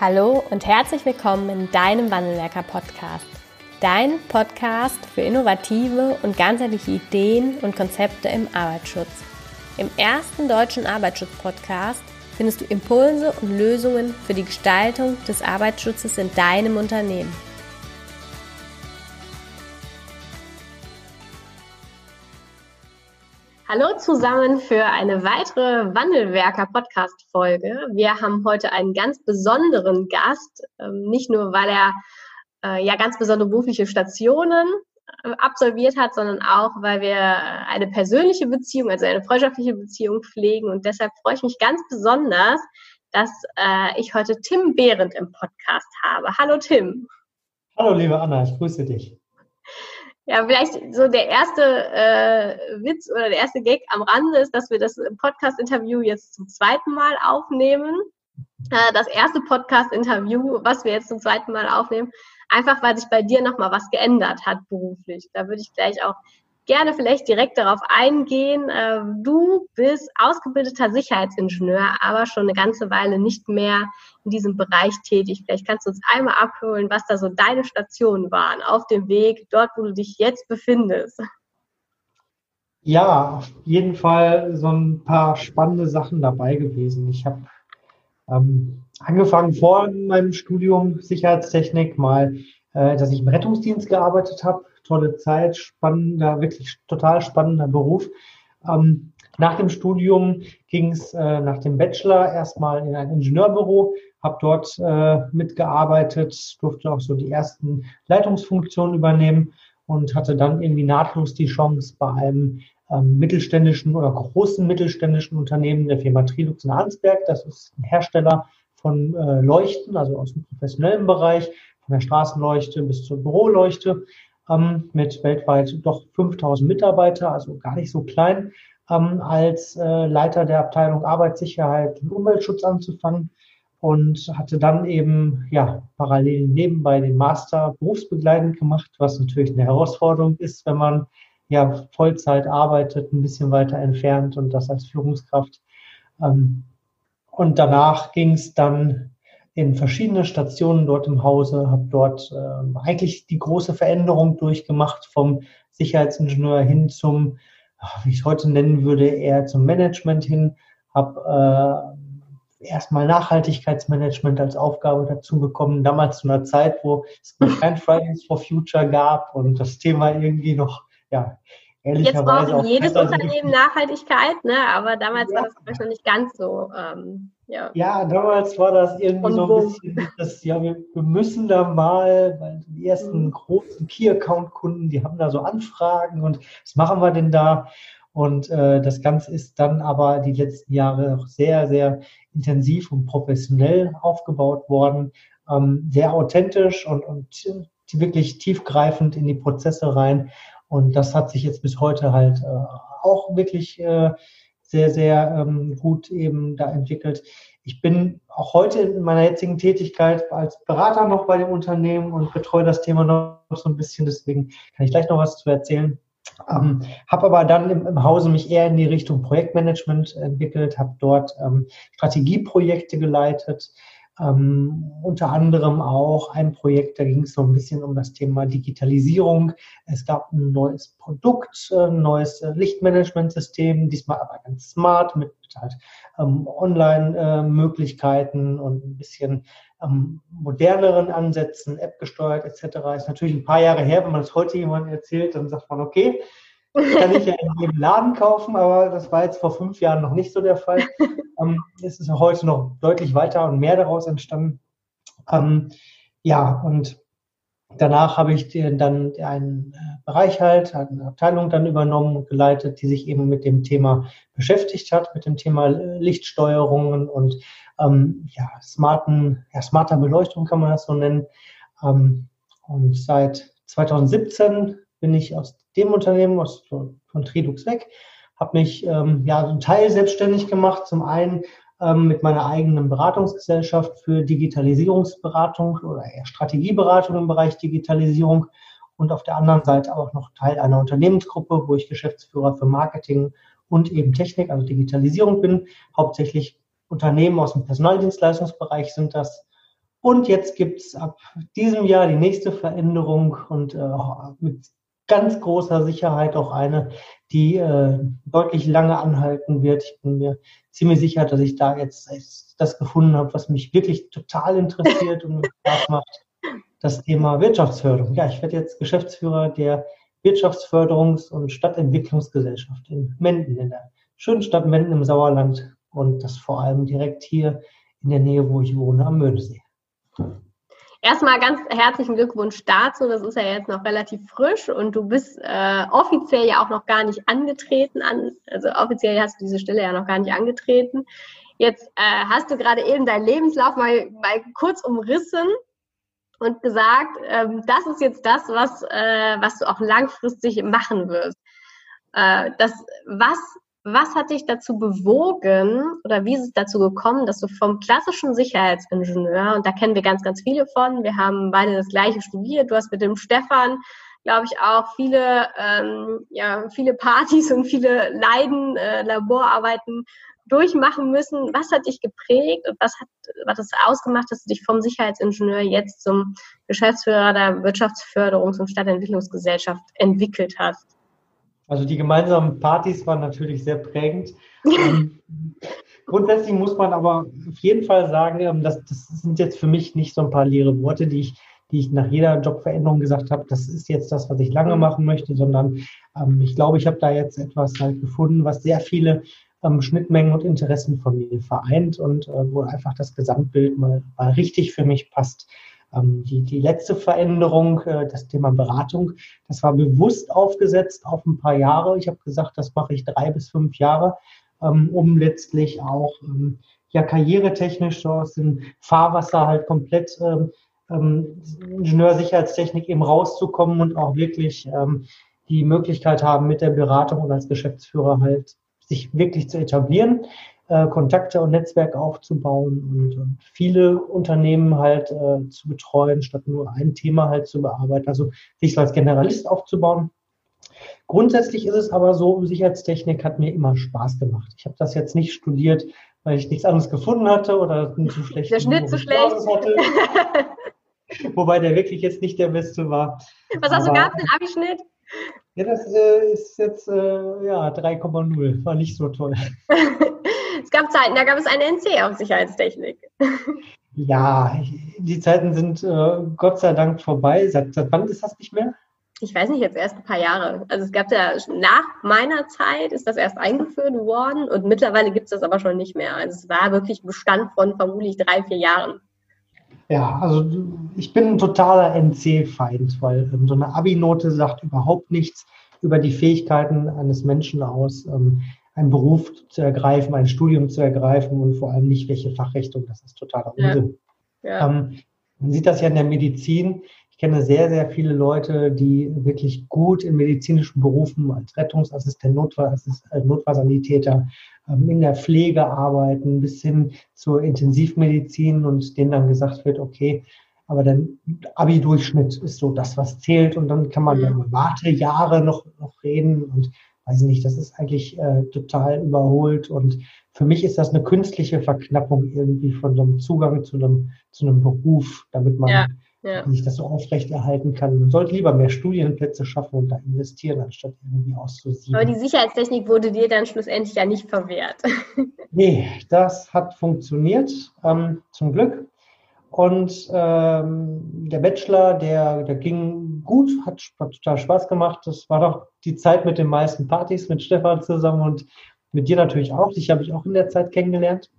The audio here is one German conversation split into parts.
Hallo und herzlich willkommen in deinem Wandelwerker Podcast. Dein Podcast für innovative und ganzheitliche Ideen und Konzepte im Arbeitsschutz. Im ersten deutschen Arbeitsschutz-Podcast findest du Impulse und Lösungen für die Gestaltung des Arbeitsschutzes in deinem Unternehmen. Hallo zusammen für eine weitere Wandelwerker-Podcast-Folge. Wir haben heute einen ganz besonderen Gast, ähm, nicht nur weil er äh, ja ganz besondere berufliche Stationen äh, absolviert hat, sondern auch, weil wir eine persönliche Beziehung, also eine freundschaftliche Beziehung pflegen. Und deshalb freue ich mich ganz besonders, dass äh, ich heute Tim Behrendt im Podcast habe. Hallo Tim. Hallo liebe Anna, ich grüße dich. Ja, vielleicht so der erste äh, Witz oder der erste Gag am Rande ist, dass wir das Podcast-Interview jetzt zum zweiten Mal aufnehmen. Äh, das erste Podcast-Interview, was wir jetzt zum zweiten Mal aufnehmen, einfach weil sich bei dir nochmal was geändert hat beruflich. Da würde ich gleich auch gerne vielleicht direkt darauf eingehen. Ähm, du bist ausgebildeter Sicherheitsingenieur, aber schon eine ganze Weile nicht mehr in diesem Bereich tätig. Vielleicht kannst du uns einmal abholen, was da so deine Stationen waren auf dem Weg, dort, wo du dich jetzt befindest. Ja, auf jeden Fall so ein paar spannende Sachen dabei gewesen. Ich habe ähm, angefangen vor meinem Studium Sicherheitstechnik mal, äh, dass ich im Rettungsdienst gearbeitet habe tolle Zeit, spannender, wirklich total spannender Beruf. Ähm, nach dem Studium ging es äh, nach dem Bachelor erstmal in ein Ingenieurbüro, habe dort äh, mitgearbeitet, durfte auch so die ersten Leitungsfunktionen übernehmen und hatte dann irgendwie nahtlos die Chance bei einem ähm, mittelständischen oder großen mittelständischen Unternehmen der Firma Trilux in Arnsberg. Das ist ein Hersteller von äh, Leuchten, also aus dem professionellen Bereich, von der Straßenleuchte bis zur Büroleuchte ähm, mit weltweit doch 5000 Mitarbeiter, also gar nicht so klein, ähm, als äh, Leiter der Abteilung Arbeitssicherheit und Umweltschutz anzufangen und hatte dann eben ja parallel nebenbei den Master berufsbegleitend gemacht, was natürlich eine Herausforderung ist, wenn man ja Vollzeit arbeitet, ein bisschen weiter entfernt und das als Führungskraft. Ähm, und danach ging es dann in verschiedene Stationen dort im Hause, habe dort äh, eigentlich die große Veränderung durchgemacht vom Sicherheitsingenieur hin zum, wie ich es heute nennen würde, eher zum Management hin, habe äh, erstmal Nachhaltigkeitsmanagement als Aufgabe dazu bekommen, damals zu einer Zeit, wo es kein Fridays for Future gab und das Thema irgendwie noch, ja. Jetzt braucht jedes Unternehmen Nachhaltigkeit, ne? aber damals ja. war das noch nicht ganz so. Ähm ja. ja, damals war das irgendwie Und so ein bisschen, das, ja, wir, wir, müssen da mal, weil die ersten mhm. großen Key-Account-Kunden, die haben da so Anfragen und was machen wir denn da? Und äh, das Ganze ist dann aber die letzten Jahre auch sehr, sehr intensiv und professionell aufgebaut worden, ähm, sehr authentisch und, und wirklich tiefgreifend in die Prozesse rein. Und das hat sich jetzt bis heute halt äh, auch wirklich äh, sehr, sehr ähm, gut eben da entwickelt. Ich bin auch heute in meiner jetzigen Tätigkeit als Berater noch bei dem Unternehmen und betreue das Thema noch so ein bisschen. Deswegen kann ich gleich noch was zu erzählen. Ähm, habe aber dann im, im, Hause mich eher in die Richtung Projektmanagement entwickelt, habe dort ähm, Strategieprojekte geleitet, ähm, unter anderem auch ein Projekt, da ging es so ein bisschen um das Thema Digitalisierung. Es gab ein neues Produkt, ein neues äh, Lichtmanagementsystem, diesmal aber ganz smart mit halt ähm, Online-Möglichkeiten äh, und ein bisschen ähm, moderneren Ansätzen, App gesteuert etc. Ist natürlich ein paar Jahre her, wenn man das heute jemandem erzählt, dann sagt man, okay, kann ich ja in jedem Laden kaufen, aber das war jetzt vor fünf Jahren noch nicht so der Fall. Ähm, es ist heute noch deutlich weiter und mehr daraus entstanden. Ähm, ja, und danach habe ich dann einen äh, Bereich halt, eine Abteilung dann übernommen und geleitet, die sich eben mit dem Thema beschäftigt hat, mit dem Thema Lichtsteuerungen und ähm, ja, smarten, ja, smarter Beleuchtung kann man das so nennen. Ähm, und seit 2017 bin ich aus dem Unternehmen, aus, von Tridux weg, habe mich ähm, ja einen Teil selbstständig gemacht. Zum einen ähm, mit meiner eigenen Beratungsgesellschaft für Digitalisierungsberatung oder eher Strategieberatung im Bereich Digitalisierung und auf der anderen Seite auch noch Teil einer Unternehmensgruppe, wo ich Geschäftsführer für Marketing und eben Technik, also Digitalisierung bin. Hauptsächlich Unternehmen aus dem Personaldienstleistungsbereich sind das Und jetzt gibt es ab diesem Jahr die nächste Veränderung und äh, mit ganz großer Sicherheit auch eine, die äh, deutlich lange anhalten wird. Ich bin mir ziemlich sicher, dass ich da jetzt das gefunden habe, was mich wirklich total interessiert und Spaß macht. Das Thema Wirtschaftsförderung. Ja, ich werde jetzt Geschäftsführer der Wirtschaftsförderungs- und Stadtentwicklungsgesellschaft in Menden, in der schönen Stadt Menden im Sauerland und das vor allem direkt hier in der Nähe, wo ich wohne, am Möhnesee. Erstmal ganz herzlichen Glückwunsch dazu. Das ist ja jetzt noch relativ frisch und du bist äh, offiziell ja auch noch gar nicht angetreten. An, also offiziell hast du diese Stelle ja noch gar nicht angetreten. Jetzt äh, hast du gerade eben deinen Lebenslauf mal, mal kurz umrissen und gesagt, ähm, das ist jetzt das, was, äh, was du auch langfristig machen wirst. Äh, das, was was hat dich dazu bewogen oder wie ist es dazu gekommen, dass du vom klassischen Sicherheitsingenieur, und da kennen wir ganz, ganz viele von, wir haben beide das gleiche studiert, du hast mit dem Stefan, glaube ich, auch viele, ähm, ja, viele Partys und viele Leiden, äh, Laborarbeiten durchmachen müssen. Was hat dich geprägt und was hat, was das ausgemacht, dass du dich vom Sicherheitsingenieur jetzt zum Geschäftsführer der Wirtschaftsförderungs- und Stadtentwicklungsgesellschaft entwickelt hast? Also die gemeinsamen Partys waren natürlich sehr prägend. Ähm, grundsätzlich muss man aber auf jeden Fall sagen, ähm, dass, das sind jetzt für mich nicht so ein paar leere Worte, die ich, die ich nach jeder Jobveränderung gesagt habe, das ist jetzt das, was ich lange machen möchte, sondern ähm, ich glaube, ich habe da jetzt etwas halt gefunden, was sehr viele ähm, Schnittmengen und Interessen von mir vereint und äh, wo einfach das Gesamtbild mal, mal richtig für mich passt. Ähm, die, die letzte Veränderung, äh, das Thema Beratung, das war bewusst aufgesetzt auf ein paar Jahre. Ich habe gesagt, das mache ich drei bis fünf Jahre, ähm, um letztlich auch ähm, ja karrieretechnisch aus dem Fahrwasser halt komplett Ingenieursicherheitstechnik eben rauszukommen und auch wirklich die Möglichkeit haben, mit der Beratung und als Geschäftsführer halt sich wirklich zu etablieren äh, Kontakte und Netzwerk aufzubauen und, und viele Unternehmen halt äh, zu betreuen, statt nur ein Thema halt zu bearbeiten. Also sich so als Generalist aufzubauen. Grundsätzlich ist es aber so, Sicherheitstechnik hat mir immer Spaß gemacht. Ich habe das jetzt nicht studiert, weil ich nichts anderes gefunden hatte oder zu schlecht. Der Schnitt zu schlecht. Hatte. Wobei der wirklich jetzt nicht der beste war. Was hast aber, du gehabt, den Abischnitt? Ja, das äh, ist jetzt äh, ja 3,0. War nicht so toll. es gab Zeiten, da gab es eine NC auf Sicherheitstechnik. Ja, die Zeiten sind äh, Gott sei Dank vorbei. Seit, seit wann ist das nicht mehr? ich weiß nicht, jetzt erst ein paar Jahre. Also es gab ja nach meiner Zeit ist das erst eingeführt worden und mittlerweile gibt es das aber schon nicht mehr. Also es war wirklich Bestand von vermutlich drei, vier Jahren. Ja, also ich bin ein totaler NC-Feind, weil ähm, so eine Abi-Note sagt überhaupt nichts über die Fähigkeiten eines Menschen aus. Ähm, einen Beruf zu ergreifen, ein Studium zu ergreifen und vor allem nicht, welche Fachrichtung. Das ist totaler Unsinn. Ja. Ja. Ähm, man sieht das ja in der Medizin. Ich kenne sehr, sehr viele Leute, die wirklich gut in medizinischen Berufen als Rettungsassistent, Notfallassistent, äh, Notfallsanitäter ähm, in der Pflege arbeiten, bis hin zur Intensivmedizin und denen dann gesagt wird, okay, aber der Abi-Durchschnitt ist so das, was zählt und dann kann man ja über Wartejahre noch, noch reden und weiß ich nicht, das ist eigentlich äh, total überholt und für mich ist das eine künstliche Verknappung irgendwie von so einem Zugang zu einem, zu einem Beruf, damit man ja, ja. sich das so aufrechterhalten kann. Man sollte lieber mehr Studienplätze schaffen und da investieren, anstatt irgendwie auszusiedeln. Aber die Sicherheitstechnik wurde dir dann schlussendlich ja nicht verwehrt. nee, das hat funktioniert, ähm, zum Glück. Und ähm, der Bachelor, der, der ging gut, hat, hat total Spaß gemacht. Das war doch die Zeit mit den meisten Partys mit Stefan zusammen und mit dir natürlich auch. Dich habe ich auch in der Zeit kennengelernt.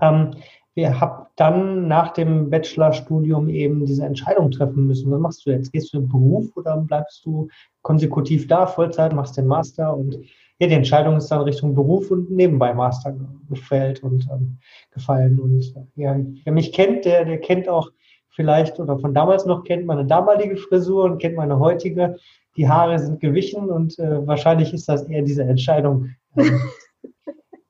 Ähm, wir haben dann nach dem Bachelorstudium eben diese Entscheidung treffen müssen. Was machst du jetzt? Gehst du im Beruf oder bleibst du konsekutiv da, Vollzeit, machst den Master und ja, die Entscheidung ist dann Richtung Beruf und nebenbei Master gefällt und ähm, gefallen. Und ja, wer mich kennt, der, der kennt auch vielleicht oder von damals noch kennt meine damalige Frisur und kennt meine heutige. Die Haare sind gewichen und äh, wahrscheinlich ist das eher diese Entscheidung. Ähm,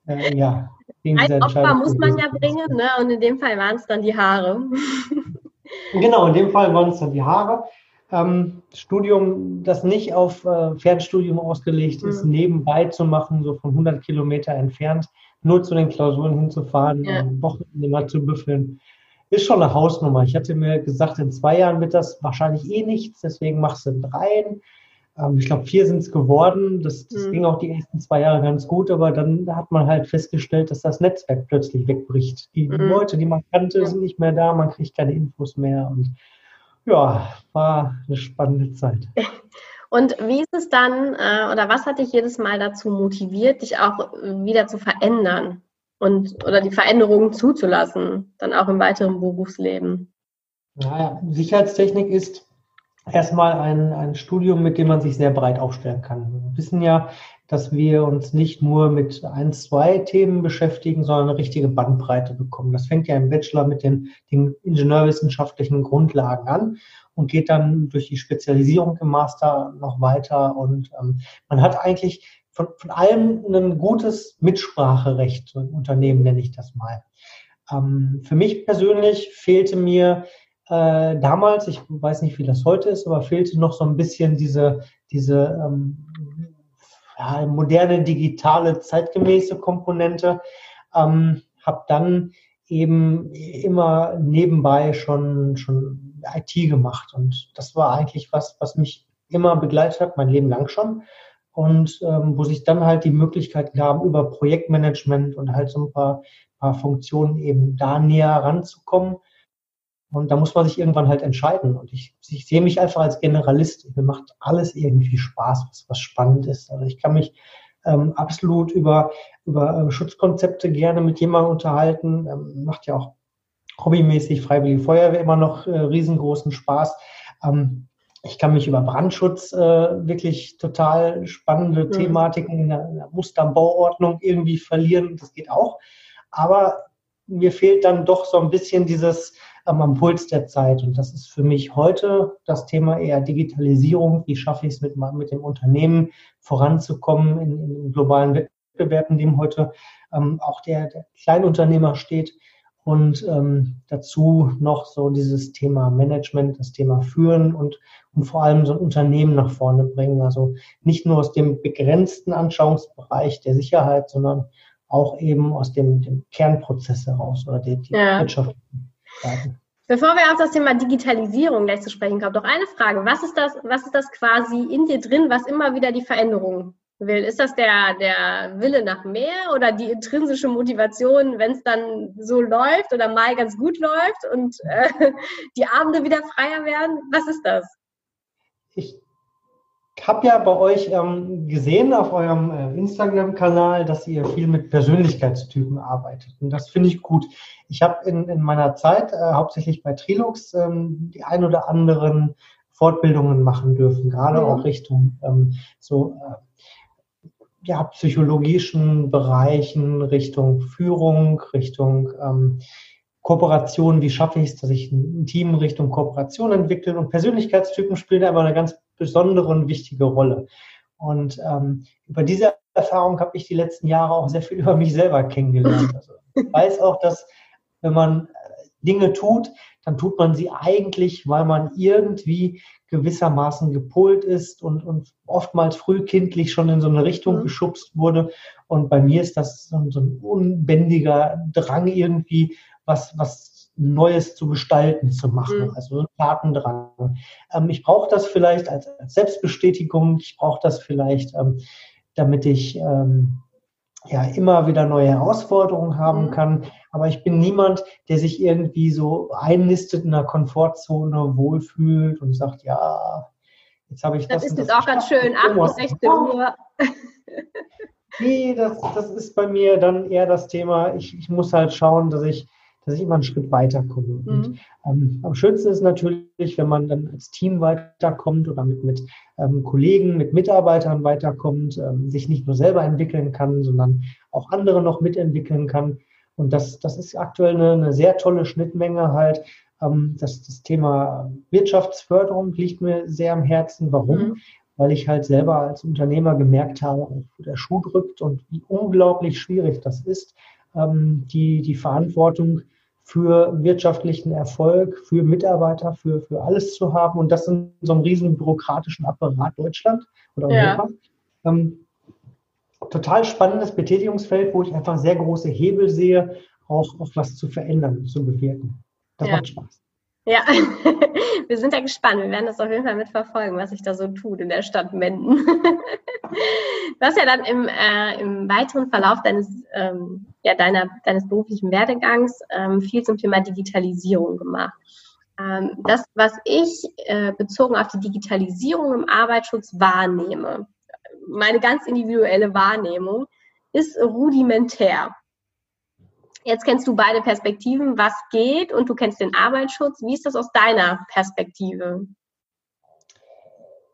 äh, ja, Ein Opfer muss man ja bringen, ne? und in dem Fall waren es dann die Haare. genau, in dem Fall waren es dann die Haare ähm, Studium, das nicht auf äh, Fernstudium ausgelegt ist, mhm. nebenbei zu machen, so von 100 Kilometer entfernt, nur zu den Klausuren hinzufahren, ja. Wochenende mal zu büffeln. ist schon eine Hausnummer. Ich hatte mir gesagt, in zwei Jahren wird das wahrscheinlich eh nichts, deswegen machst du in dreien. Ähm, ich glaube, vier sind es geworden. Das, das mhm. ging auch die ersten zwei Jahre ganz gut, aber dann hat man halt festgestellt, dass das Netzwerk plötzlich wegbricht. Die mhm. Leute, die man kannte, sind nicht mehr da, man kriegt keine Infos mehr und ja, war eine spannende Zeit. Und wie ist es dann, äh, oder was hat dich jedes Mal dazu motiviert, dich auch wieder zu verändern und oder die Veränderungen zuzulassen, dann auch im weiteren Berufsleben? Naja, Sicherheitstechnik ist erstmal ein, ein Studium, mit dem man sich sehr breit aufstellen kann. Wir wissen ja, dass wir uns nicht nur mit ein, zwei Themen beschäftigen, sondern eine richtige Bandbreite bekommen. Das fängt ja im Bachelor mit den, den ingenieurwissenschaftlichen Grundlagen an und geht dann durch die Spezialisierung im Master noch weiter. Und ähm, man hat eigentlich von, von allem ein gutes Mitspracherecht, so ein Unternehmen nenne ich das mal. Ähm, für mich persönlich fehlte mir äh, damals, ich weiß nicht, wie das heute ist, aber fehlte noch so ein bisschen diese, diese ähm, ja, moderne, digitale, zeitgemäße Komponente. Ähm, habe dann eben immer nebenbei schon, schon IT gemacht. Und das war eigentlich was, was mich immer begleitet hat, mein Leben lang schon. Und ähm, wo sich dann halt die Möglichkeit gab, über Projektmanagement und halt so ein paar, paar Funktionen eben da näher ranzukommen. Und da muss man sich irgendwann halt entscheiden. Und ich, ich sehe mich einfach als Generalist. Mir macht alles irgendwie Spaß, was, was spannend ist. Also ich kann mich ähm, absolut über, über äh, Schutzkonzepte gerne mit jemandem unterhalten. Ähm, macht ja auch hobbymäßig Freiwillige Feuerwehr immer noch äh, riesengroßen Spaß. Ähm, ich kann mich über Brandschutz äh, wirklich total spannende mhm. Thematiken in der, in der Musterbauordnung irgendwie verlieren. Das geht auch. Aber mir fehlt dann doch so ein bisschen dieses am Puls der Zeit. Und das ist für mich heute das Thema eher Digitalisierung. Wie schaffe ich es mit, mit dem Unternehmen voranzukommen in, in den globalen Wettbewerb, in dem heute ähm, auch der, der Kleinunternehmer steht. Und ähm, dazu noch so dieses Thema Management, das Thema Führen und, und vor allem so ein Unternehmen nach vorne bringen. Also nicht nur aus dem begrenzten Anschauungsbereich der Sicherheit, sondern auch eben aus dem, dem Kernprozess heraus oder die, die ja. Wirtschaft. Bevor wir auf das Thema Digitalisierung gleich zu sprechen kommen, doch eine Frage. Was ist das, was ist das quasi in dir drin, was immer wieder die Veränderung will? Ist das der, der Wille nach mehr oder die intrinsische Motivation, wenn es dann so läuft oder mal ganz gut läuft und äh, die Abende wieder freier werden? Was ist das? Ich habe ja bei euch ähm, gesehen auf eurem äh, Instagram-Kanal, dass ihr viel mit Persönlichkeitstypen arbeitet. Und das finde ich gut. Ich habe in, in meiner Zeit, äh, hauptsächlich bei Trilux, ähm, die ein oder anderen Fortbildungen machen dürfen, gerade mhm. auch Richtung ähm, so äh, ja, psychologischen Bereichen, Richtung Führung, Richtung ähm, Kooperation, wie schaffe ich es, dass ich ein Team Richtung Kooperation entwickle. Und Persönlichkeitstypen spielen aber eine ganz besondere und wichtige Rolle. Und ähm, über diese Erfahrung habe ich die letzten Jahre auch sehr viel über mich selber kennengelernt. Also ich weiß auch, dass wenn man äh, Dinge tut, dann tut man sie eigentlich, weil man irgendwie gewissermaßen gepolt ist und, und oftmals frühkindlich schon in so eine Richtung mhm. geschubst wurde. Und bei mir ist das so, so ein unbändiger Drang irgendwie, was, was Neues zu gestalten, zu machen. Mhm. Also ein Tatendrang. Ähm, ich brauche das vielleicht als, als, Selbstbestätigung. Ich brauche das vielleicht, ähm, damit ich ähm, ja immer wieder neue Herausforderungen haben mhm. kann. Aber ich bin niemand, der sich irgendwie so einnistet in einer Komfortzone, wohlfühlt und sagt, ja, jetzt habe ich das. Das ist jetzt auch ganz schön, 8 bis 16 Uhr. nee, das, das ist bei mir dann eher das Thema, ich, ich muss halt schauen, dass ich dass ich immer einen Schritt weiterkomme. Mhm. Und ähm, am schönsten ist natürlich, wenn man dann als Team weiterkommt oder mit, mit ähm, Kollegen, mit Mitarbeitern weiterkommt, ähm, sich nicht nur selber entwickeln kann, sondern auch andere noch mitentwickeln kann. Und das, das ist aktuell eine, eine sehr tolle Schnittmenge halt. Ähm, das, das Thema Wirtschaftsförderung liegt mir sehr am Herzen. Warum? Mhm. Weil ich halt selber als Unternehmer gemerkt habe, wo der Schuh drückt und wie unglaublich schwierig das ist, ähm, die, die Verantwortung für wirtschaftlichen Erfolg, für Mitarbeiter, für, für alles zu haben und das in so einem riesen bürokratischen Apparat Deutschland oder Europa. Ja. Ähm, total spannendes Betätigungsfeld, wo ich einfach sehr große Hebel sehe, auch, auch was zu verändern, zu bewirken. Das ja. macht Spaß. Ja, wir sind ja gespannt. Wir werden das auf jeden Fall mitverfolgen, was sich da so tut in der Stadt Menden. du hast ja dann im, äh, im weiteren Verlauf deines, ähm, ja, deiner, deines beruflichen Werdegangs ähm, viel zum Thema Digitalisierung gemacht. Ähm, das, was ich äh, bezogen auf die Digitalisierung im Arbeitsschutz wahrnehme, meine ganz individuelle Wahrnehmung, ist rudimentär. Jetzt kennst du beide Perspektiven, was geht und du kennst den Arbeitsschutz. Wie ist das aus deiner Perspektive?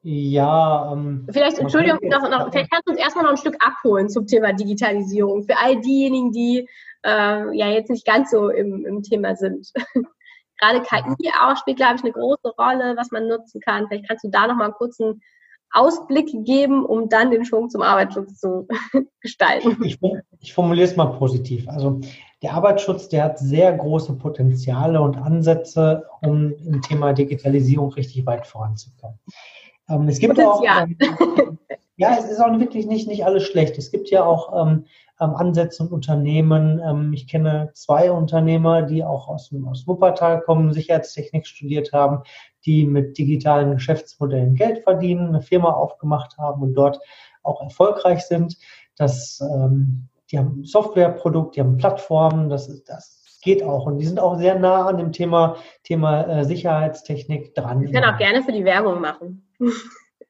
Ja, ähm, vielleicht, Entschuldigung, noch, noch, vielleicht kannst du uns erstmal noch ein Stück abholen zum Thema Digitalisierung für all diejenigen, die äh, ja jetzt nicht ganz so im, im Thema sind. Gerade KI auch spielt, glaube ich, eine große Rolle, was man nutzen kann. Vielleicht kannst du da noch mal einen kurzen Ausblick geben, um dann den Schwung zum Arbeitsschutz zu gestalten. Ich, ich formuliere es mal positiv. Also der Arbeitsschutz, der hat sehr große Potenziale und Ansätze, um im Thema Digitalisierung richtig weit voranzukommen. Ähm, es gibt Potenzial. auch, ähm, ja, es ist auch wirklich nicht, nicht alles schlecht. Es gibt ja auch ähm, ähm Ansätze und Unternehmen. Ähm, ich kenne zwei Unternehmer, die auch aus, aus Wuppertal kommen, Sicherheitstechnik studiert haben, die mit digitalen Geschäftsmodellen Geld verdienen, eine Firma aufgemacht haben und dort auch erfolgreich sind. Das, ähm, die haben ein Softwareprodukt, die haben Plattformen, das, das geht auch. Und die sind auch sehr nah an dem Thema, Thema äh, Sicherheitstechnik dran. Ich kann auch gerne für die Werbung machen.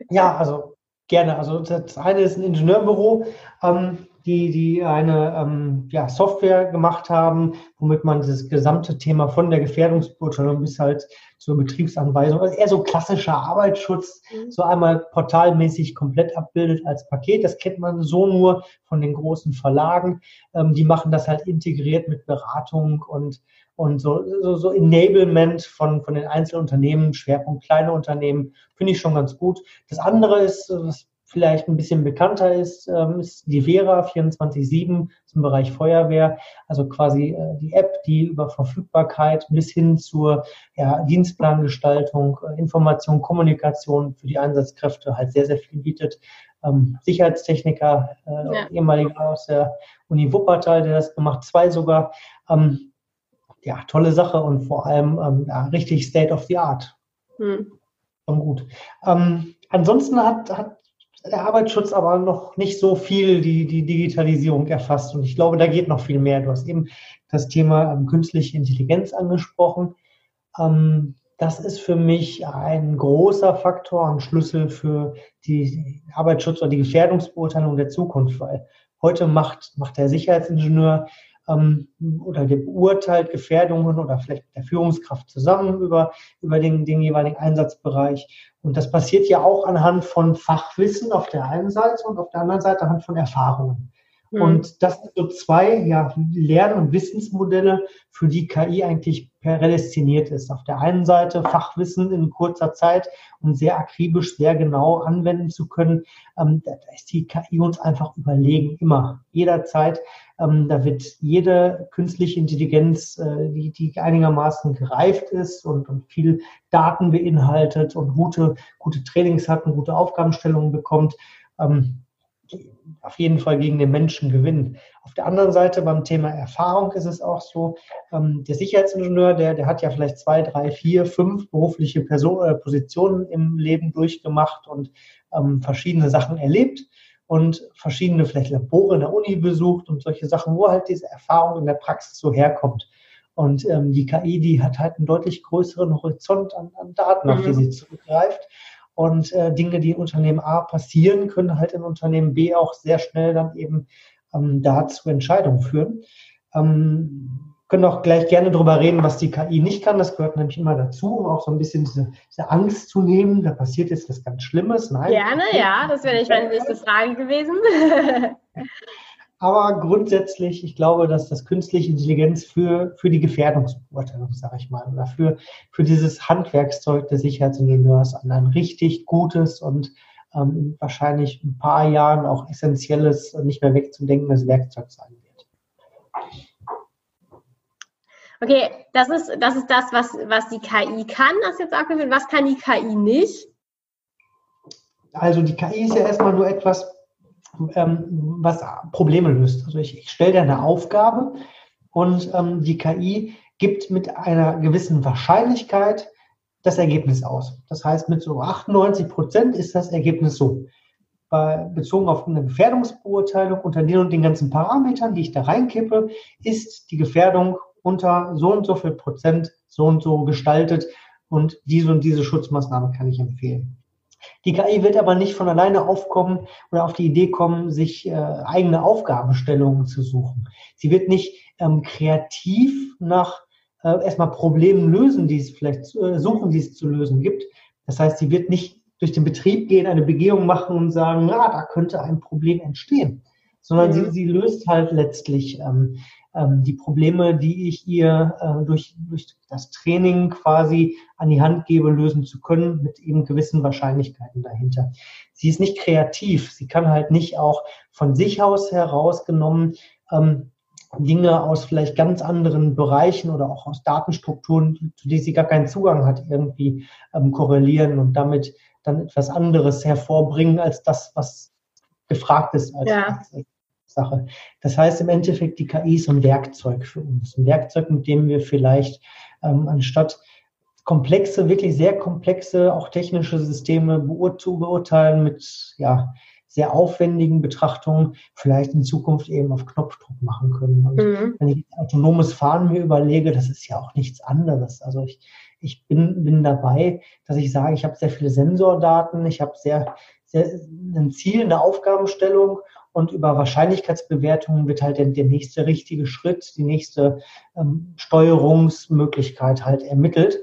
ja, also gerne. Also das eine ist ein Ingenieurbüro. Ähm, die, die eine ähm, ja, Software gemacht haben, womit man das gesamte Thema von der Gefährdungsbeurteilung bis halt zur Betriebsanweisung, also eher so klassischer Arbeitsschutz, mhm. so einmal portalmäßig komplett abbildet als Paket. Das kennt man so nur von den großen Verlagen. Ähm, die machen das halt integriert mit Beratung und und so, so, so Enablement von, von den einzelnen Unternehmen, Schwerpunkt kleine Unternehmen, finde ich schon ganz gut. Das andere ist, was vielleicht ein bisschen bekannter ist, ähm, ist die Vera 24-7 im Bereich Feuerwehr. Also quasi äh, die App, die über Verfügbarkeit bis hin zur ja, Dienstplangestaltung, äh, Information, Kommunikation für die Einsatzkräfte halt sehr, sehr viel bietet. Ähm, Sicherheitstechniker, äh, ja. ehemaliger aus der Uni Wuppertal, der das gemacht, zwei sogar. Ähm, ja, tolle Sache und vor allem ja, richtig State of the Art. Hm. Schon gut. Ansonsten hat, hat der Arbeitsschutz aber noch nicht so viel die, die Digitalisierung erfasst. Und ich glaube, da geht noch viel mehr. Du hast eben das Thema ähm, künstliche Intelligenz angesprochen. Ähm, das ist für mich ein großer Faktor, ein Schlüssel für die Arbeitsschutz oder die Gefährdungsbeurteilung der Zukunft, weil heute macht, macht der Sicherheitsingenieur ähm, oder der beurteilt Gefährdungen oder vielleicht mit der Führungskraft zusammen über, über den, den jeweiligen Einsatzbereich. Und das passiert ja auch anhand von Fachwissen auf der einen Seite und auf der anderen Seite anhand von Erfahrungen. Mhm. Und das sind so zwei ja, Lern- und Wissensmodelle, für die KI eigentlich prädestiniert ist. Auf der einen Seite Fachwissen in kurzer Zeit und sehr akribisch, sehr genau anwenden zu können. Ähm, da ist die KI uns einfach überlegen, immer, jederzeit. Ähm, da wird jede künstliche Intelligenz, äh, die, die einigermaßen gereift ist und, und viel Daten beinhaltet und gute, gute Trainings hat und gute Aufgabenstellungen bekommt, ähm, auf jeden Fall gegen den Menschen gewinnen. Auf der anderen Seite beim Thema Erfahrung ist es auch so, ähm, der Sicherheitsingenieur, der, der hat ja vielleicht zwei, drei, vier, fünf berufliche Person, äh, Positionen im Leben durchgemacht und ähm, verschiedene Sachen erlebt und verschiedene vielleicht Labore in der Uni besucht und solche Sachen, wo halt diese Erfahrung in der Praxis so herkommt. Und ähm, die KI, die hat halt einen deutlich größeren Horizont an, an Daten, auf die mhm. sie zurückgreift. Und äh, Dinge, die in Unternehmen A passieren, können halt in Unternehmen B auch sehr schnell dann eben ähm, dazu Entscheidungen führen. Ähm, können auch gleich gerne darüber reden, was die KI nicht kann. Das gehört nämlich immer dazu, um auch so ein bisschen diese, diese Angst zu nehmen. Da passiert jetzt was ganz Schlimmes. Nein. Gerne, ja, das wäre nicht meine nächste Frage gewesen. Aber grundsätzlich, ich glaube, dass das künstliche Intelligenz für, für die Gefährdungsbeurteilung, sage ich mal, oder für, für dieses Handwerkszeug des Sicherheitsingenieurs ein, ein richtig gutes und ähm, wahrscheinlich ein paar Jahren auch essentielles, nicht mehr wegzudenkendes Werkzeug sein wird. Okay, das ist, das ist das, was, was die KI kann, das jetzt abgeführt. Was kann die KI nicht? Also die KI ist ja erstmal nur etwas, ähm, was Probleme löst. Also ich, ich stelle dir eine Aufgabe und ähm, die KI gibt mit einer gewissen Wahrscheinlichkeit das Ergebnis aus. Das heißt, mit so 98 Prozent ist das Ergebnis so. Bei, bezogen auf eine Gefährdungsbeurteilung unter den und den ganzen Parametern, die ich da reinkippe, ist die Gefährdung unter so und so viel Prozent so und so gestaltet und diese und diese Schutzmaßnahme kann ich empfehlen. Die KI wird aber nicht von alleine aufkommen oder auf die Idee kommen, sich äh, eigene Aufgabenstellungen zu suchen. Sie wird nicht ähm, kreativ nach äh, erstmal Problemen lösen, die es vielleicht äh, suchen, die es zu lösen gibt. Das heißt, sie wird nicht durch den Betrieb gehen, eine Begehung machen und sagen, na, da könnte ein Problem entstehen, sondern mhm. sie, sie löst halt letztlich ähm, ähm, die Probleme, die ich ihr äh, durch, durch das Training quasi an die Hand gebe, lösen zu können, mit eben gewissen Wahrscheinlichkeiten dahinter. Sie ist nicht kreativ, sie kann halt nicht auch von sich aus herausgenommen ähm, Dinge aus vielleicht ganz anderen Bereichen oder auch aus Datenstrukturen, zu denen sie gar keinen Zugang hat, irgendwie ähm, korrelieren und damit dann etwas anderes hervorbringen als das, was gefragt ist als, ja. als Sache. Das heißt im Endeffekt, die KI ist ein Werkzeug für uns. Ein Werkzeug, mit dem wir vielleicht ähm, anstatt komplexe, wirklich sehr komplexe, auch technische Systeme beur zu beurteilen mit ja, sehr aufwendigen Betrachtungen vielleicht in Zukunft eben auf Knopfdruck machen können. Und mhm. wenn ich autonomes Fahren mir überlege, das ist ja auch nichts anderes. Also ich, ich bin, bin dabei, dass ich sage, ich habe sehr viele Sensordaten, ich habe sehr, sehr ein Ziel, eine Aufgabenstellung und über Wahrscheinlichkeitsbewertungen wird halt der, der nächste richtige Schritt, die nächste ähm, Steuerungsmöglichkeit halt ermittelt.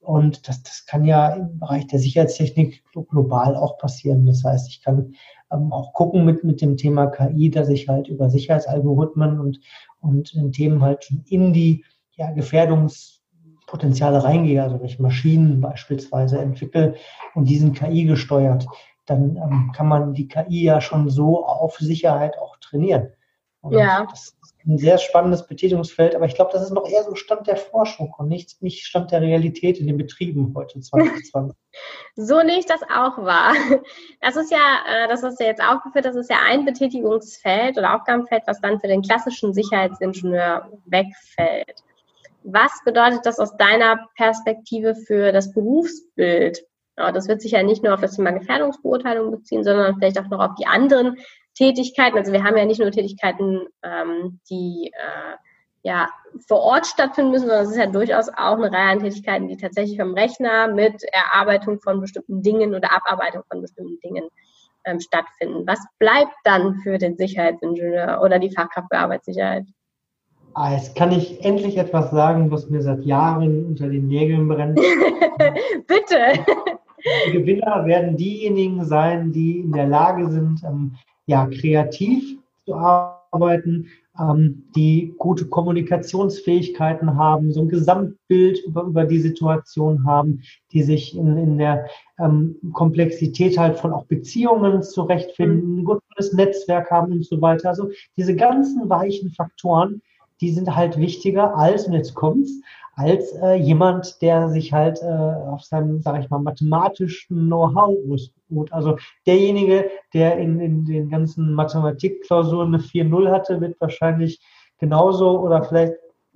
Und das, das kann ja im Bereich der Sicherheitstechnik global auch passieren. Das heißt, ich kann ähm, auch gucken mit, mit dem Thema KI, dass ich halt über Sicherheitsalgorithmen und, und Themen halt schon in die ja, Gefährdungspotenziale reingehe, also wenn ich Maschinen beispielsweise entwickle und diesen KI gesteuert, dann ähm, kann man die KI ja schon so auf Sicherheit auch trainieren. Und ja. Das ist ein sehr spannendes Betätigungsfeld, aber ich glaube, das ist noch eher so Stand der Forschung und nicht, nicht Stand der Realität in den Betrieben heute 2020. so nehme ich das auch wahr. Das ist ja, äh, das hast du jetzt aufgeführt, das ist ja ein Betätigungsfeld oder Aufgabenfeld, was dann für den klassischen Sicherheitsingenieur wegfällt. Was bedeutet das aus deiner Perspektive für das Berufsbild? Das wird sich ja nicht nur auf das Thema Gefährdungsbeurteilung beziehen, sondern vielleicht auch noch auf die anderen Tätigkeiten. Also wir haben ja nicht nur Tätigkeiten, ähm, die äh, ja vor Ort stattfinden müssen, sondern es ist ja durchaus auch eine Reihe an Tätigkeiten, die tatsächlich vom Rechner mit Erarbeitung von bestimmten Dingen oder Abarbeitung von bestimmten Dingen ähm, stattfinden. Was bleibt dann für den Sicherheitsingenieur oder die Fachkraft für Arbeitssicherheit? Ah, jetzt kann ich endlich etwas sagen, was mir seit Jahren unter den Nägeln brennt. Bitte. Die Gewinner werden diejenigen sein, die in der Lage sind, ähm, ja, kreativ zu arbeiten, ähm, die gute Kommunikationsfähigkeiten haben, so ein Gesamtbild über, über die Situation haben, die sich in, in der ähm, Komplexität halt von auch Beziehungen zurechtfinden, mhm. ein gutes Netzwerk haben und so weiter. Also diese ganzen weichen Faktoren, die sind halt wichtiger als, und jetzt kommt's, als äh, jemand, der sich halt äh, auf seinem, sage ich mal, mathematischen Know-how ausruht. Also derjenige, der in, in den ganzen Mathematikklausuren eine 4-0 hatte, wird wahrscheinlich genauso oder vielleicht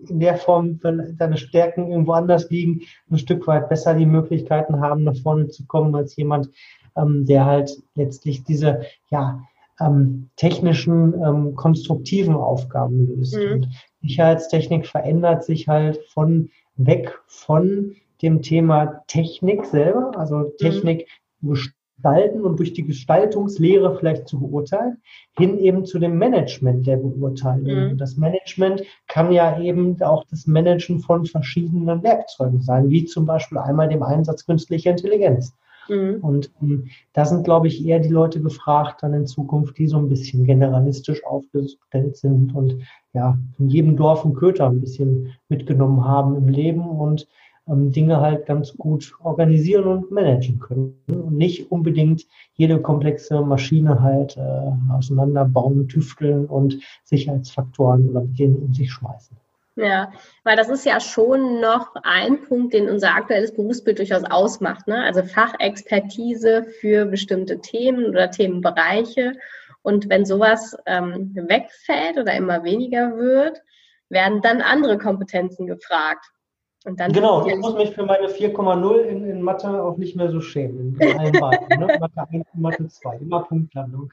in der Form, wenn seine Stärken irgendwo anders liegen, ein Stück weit besser die Möglichkeiten haben, nach vorne zu kommen, als jemand, ähm, der halt letztlich diese, ja, ähm, technischen, ähm, konstruktiven Aufgaben löst. Mhm. Und Sicherheitstechnik verändert sich halt von weg von dem Thema Technik selber, also mhm. Technik mhm. gestalten und durch die Gestaltungslehre vielleicht zu beurteilen, hin eben zu dem Management der Beurteilung. Mhm. Das Management kann ja eben auch das Managen von verschiedenen Werkzeugen sein, wie zum Beispiel einmal dem Einsatz künstlicher Intelligenz. Mhm. Und ähm, da sind, glaube ich, eher die Leute gefragt dann in Zukunft, die so ein bisschen generalistisch aufgestellt sind und ja, von jedem Dorf und Köter ein bisschen mitgenommen haben im Leben und ähm, Dinge halt ganz gut organisieren und managen können und nicht unbedingt jede komplexe Maschine halt äh, auseinanderbauen, tüfteln und Sicherheitsfaktoren oder mit denen um sich schmeißen. Ja, weil das ist ja schon noch ein Punkt, den unser aktuelles Berufsbild durchaus ausmacht. Ne? Also Fachexpertise für bestimmte Themen oder Themenbereiche. Und wenn sowas ähm, wegfällt oder immer weniger wird, werden dann andere Kompetenzen gefragt. Und dann genau, ich muss mich für meine 4,0 in, in Mathe auch nicht mehr so schämen. In allen beiden, ne? Mathe 1 und Mathe 2, immer Punktlandung.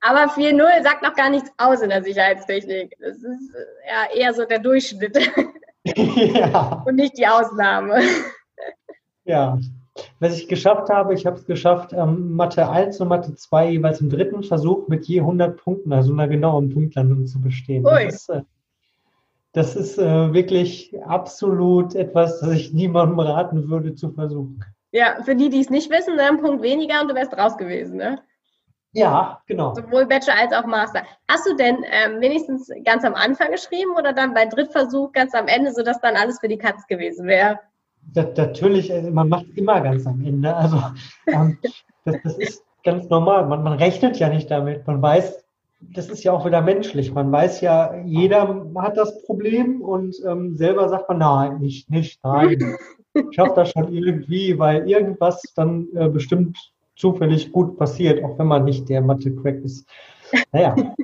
Aber 4,0 sagt noch gar nichts aus in der Sicherheitstechnik. Das ist ja eher so der Durchschnitt. ja. Und nicht die Ausnahme. Ja. Was ich geschafft habe, ich habe es geschafft, ähm, Mathe 1 und Mathe 2 jeweils im dritten Versuch mit je 100 Punkten, also einer genauen Punktlandung zu bestehen. Ui. Das ist, äh, das ist äh, wirklich absolut etwas, das ich niemandem raten würde zu versuchen. Ja, für die, die es nicht wissen, ne, ein Punkt weniger und du wärst raus gewesen, ne? Ja, genau. Sowohl Bachelor als auch Master. Hast du denn ähm, wenigstens ganz am Anfang geschrieben oder dann bei Drittversuch ganz am Ende, sodass dann alles für die Katz gewesen wäre? natürlich, äh, man macht immer ganz am Ende. Also ähm, das, das, ist ganz normal. Man, man rechnet ja nicht damit. Man weiß, das ist ja auch wieder menschlich. Man weiß ja, jeder hat das Problem und ähm, selber sagt man, nein, nicht, nicht, nein. Ich schaffe das schon irgendwie, weil irgendwas dann äh, bestimmt zufällig gut passiert, auch wenn man nicht der Mathe-Crack ist. Naja,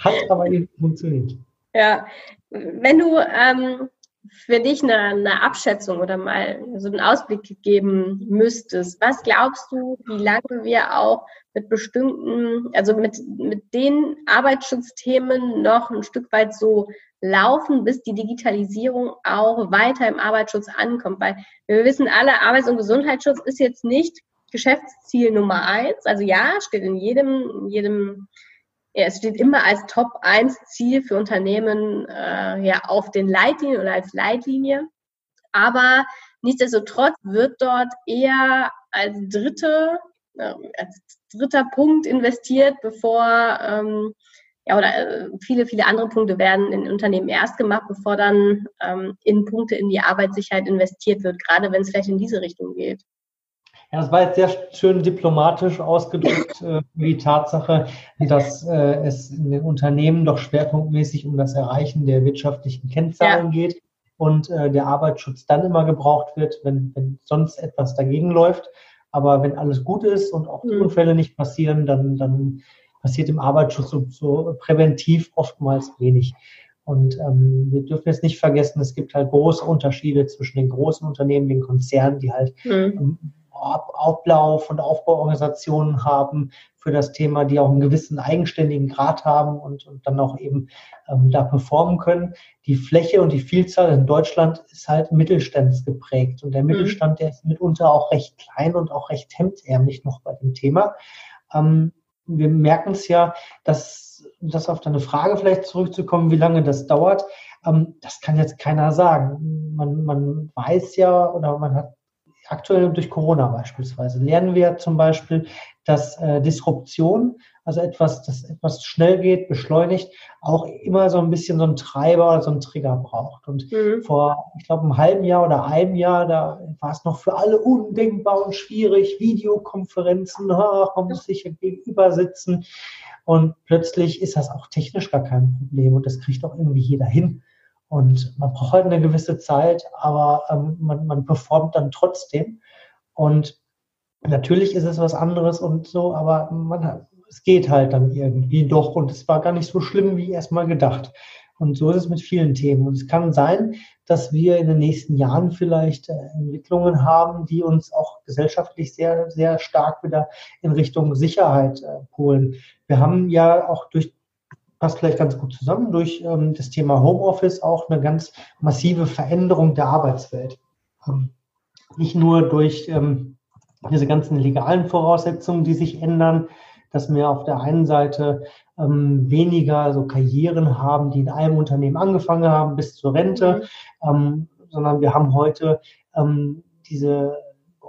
hat aber eben funktioniert. Ja, wenn du ähm, für dich eine, eine, Abschätzung oder mal so einen Ausblick geben müsstest, was glaubst du, wie lange wir auch mit bestimmten, also mit, mit den Arbeitsschutzthemen noch ein Stück weit so laufen, bis die Digitalisierung auch weiter im Arbeitsschutz ankommt? Weil wir wissen alle, Arbeits- und Gesundheitsschutz ist jetzt nicht Geschäftsziel Nummer eins. Also ja, steht in jedem, in jedem ja, es steht immer als Top 1 Ziel für Unternehmen äh, ja, auf den Leitlinien oder als Leitlinie. Aber nichtsdestotrotz wird dort eher als dritte, äh, als dritter Punkt investiert, bevor ähm, ja, oder äh, viele, viele andere Punkte werden in Unternehmen erst gemacht, bevor dann ähm, in Punkte in die Arbeitssicherheit investiert wird, gerade wenn es vielleicht in diese Richtung geht. Ja, das war jetzt sehr schön diplomatisch ausgedrückt, äh, die Tatsache, dass äh, es in den Unternehmen doch schwerpunktmäßig um das Erreichen der wirtschaftlichen Kennzahlen ja. geht und äh, der Arbeitsschutz dann immer gebraucht wird, wenn, wenn sonst etwas dagegen läuft. Aber wenn alles gut ist und auch die mhm. Unfälle nicht passieren, dann, dann passiert im Arbeitsschutz so, so präventiv oftmals wenig. Und ähm, wir dürfen jetzt nicht vergessen, es gibt halt große Unterschiede zwischen den großen Unternehmen, den Konzernen, die halt mhm. Ähm, Ablauf und Aufbauorganisationen haben für das Thema, die auch einen gewissen eigenständigen Grad haben und, und dann auch eben ähm, da performen können. Die Fläche und die Vielzahl in Deutschland ist halt mittelstandsgeprägt und der mhm. Mittelstand, der ist mitunter auch recht klein und auch recht hemdärmlich noch bei dem Thema. Ähm, wir merken es ja, dass das auf deine Frage vielleicht zurückzukommen, wie lange das dauert, ähm, das kann jetzt keiner sagen. Man, man weiß ja oder man hat aktuell durch Corona beispielsweise, lernen wir zum Beispiel, dass äh, Disruption, also etwas, das etwas schnell geht, beschleunigt, auch immer so ein bisschen so ein Treiber oder so ein Trigger braucht. Und mhm. vor, ich glaube, einem halben Jahr oder einem Jahr, da war es noch für alle undenkbar und schwierig, Videokonferenzen, ach, man muss sich gegenüber sitzen. Und plötzlich ist das auch technisch gar kein Problem und das kriegt auch irgendwie jeder hin. Und man braucht halt eine gewisse Zeit, aber ähm, man, man performt dann trotzdem. Und natürlich ist es was anderes und so, aber man, es geht halt dann irgendwie doch und es war gar nicht so schlimm, wie erstmal gedacht. Und so ist es mit vielen Themen. Und es kann sein, dass wir in den nächsten Jahren vielleicht äh, Entwicklungen haben, die uns auch gesellschaftlich sehr, sehr stark wieder in Richtung Sicherheit äh, holen. Wir haben ja auch durch passt vielleicht ganz gut zusammen, durch ähm, das Thema Homeoffice auch eine ganz massive Veränderung der Arbeitswelt. Ähm, nicht nur durch ähm, diese ganzen legalen Voraussetzungen, die sich ändern, dass wir auf der einen Seite ähm, weniger so Karrieren haben, die in einem Unternehmen angefangen haben bis zur Rente, mhm. ähm, sondern wir haben heute ähm, diese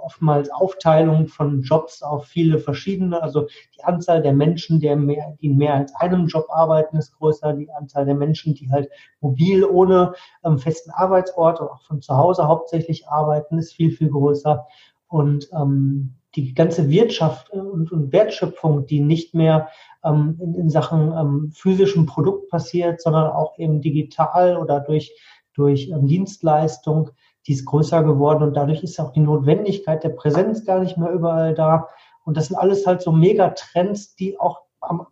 oftmals Aufteilung von Jobs auf viele verschiedene. Also die Anzahl der Menschen, die mehr, die mehr als einem Job arbeiten, ist größer. Die Anzahl der Menschen, die halt mobil ohne ähm, festen Arbeitsort und auch von zu Hause hauptsächlich arbeiten, ist viel, viel größer. Und ähm, die ganze Wirtschaft und, und, Wertschöpfung, die nicht mehr ähm, in, in, Sachen ähm, physischen Produkt passiert, sondern auch eben digital oder durch, durch ähm, Dienstleistung, die ist größer geworden und dadurch ist auch die Notwendigkeit der Präsenz gar nicht mehr überall da. Und das sind alles halt so Megatrends, die auch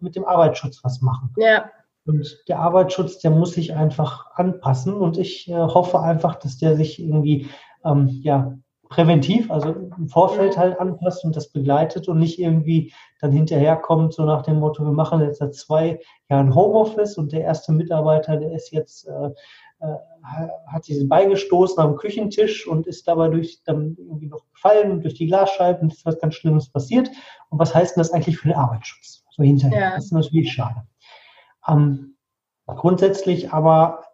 mit dem Arbeitsschutz was machen. Ja. Und der Arbeitsschutz, der muss sich einfach anpassen. Und ich äh, hoffe einfach, dass der sich irgendwie ähm, ja, präventiv, also im Vorfeld halt anpasst und das begleitet und nicht irgendwie dann hinterherkommt, so nach dem Motto, wir machen jetzt seit zwei Jahren Homeoffice und der erste Mitarbeiter, der ist jetzt, äh, hat sich beigestoßen am Küchentisch und ist dabei durch dann irgendwie noch gefallen durch die Glasscheiben, ist was ganz Schlimmes passiert. Und was heißt denn das eigentlich für den Arbeitsschutz? So hinterher. Ja. Das ist natürlich schade. Ähm, grundsätzlich aber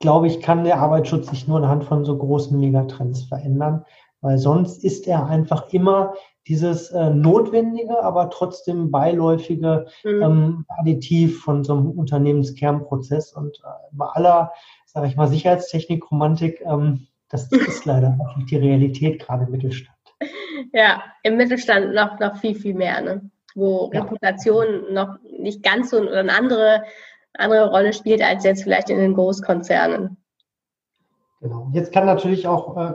glaube ich, kann der Arbeitsschutz sich nur anhand von so großen Megatrends verändern weil sonst ist er einfach immer dieses äh, notwendige, aber trotzdem beiläufige mhm. ähm, Additiv von so einem Unternehmenskernprozess und äh, bei aller, sage ich mal, Sicherheitstechnik-Romantik, ähm, das ist leider nicht die Realität gerade im Mittelstand. Ja, im Mittelstand noch, noch viel, viel mehr, ne? wo ja. Reputation noch nicht ganz so eine andere, andere Rolle spielt als jetzt vielleicht in den Großkonzernen. Genau. Jetzt kann natürlich auch äh,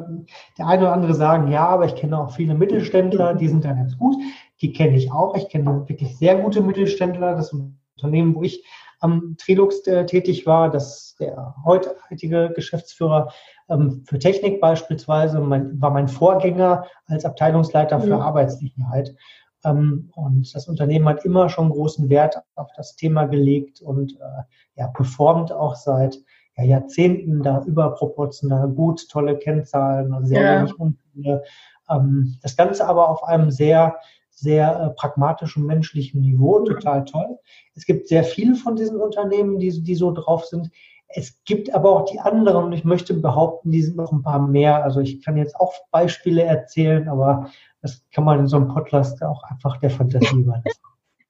der eine oder andere sagen, ja, aber ich kenne auch viele Mittelständler, die sind da ganz gut. Die kenne ich auch. Ich kenne wirklich sehr gute Mittelständler. Das Unternehmen, wo ich am Trilux tätig war, das der heutige Geschäftsführer ähm, für Technik beispielsweise, mein, war mein Vorgänger als Abteilungsleiter für mhm. Arbeitssicherheit. Ähm, und das Unternehmen hat immer schon großen Wert auf das Thema gelegt und äh, ja, performt auch seit ja, Jahrzehnten da überproportional gut, tolle Kennzahlen, sehr ja. wenig Unfälle. Ähm, das Ganze aber auf einem sehr, sehr äh, pragmatischen, menschlichen Niveau, total toll. Es gibt sehr viele von diesen Unternehmen, die, die so drauf sind. Es gibt aber auch die anderen und ich möchte behaupten, die sind noch ein paar mehr. Also ich kann jetzt auch Beispiele erzählen, aber das kann man in so einem Podcast auch einfach der Fantasie überlassen.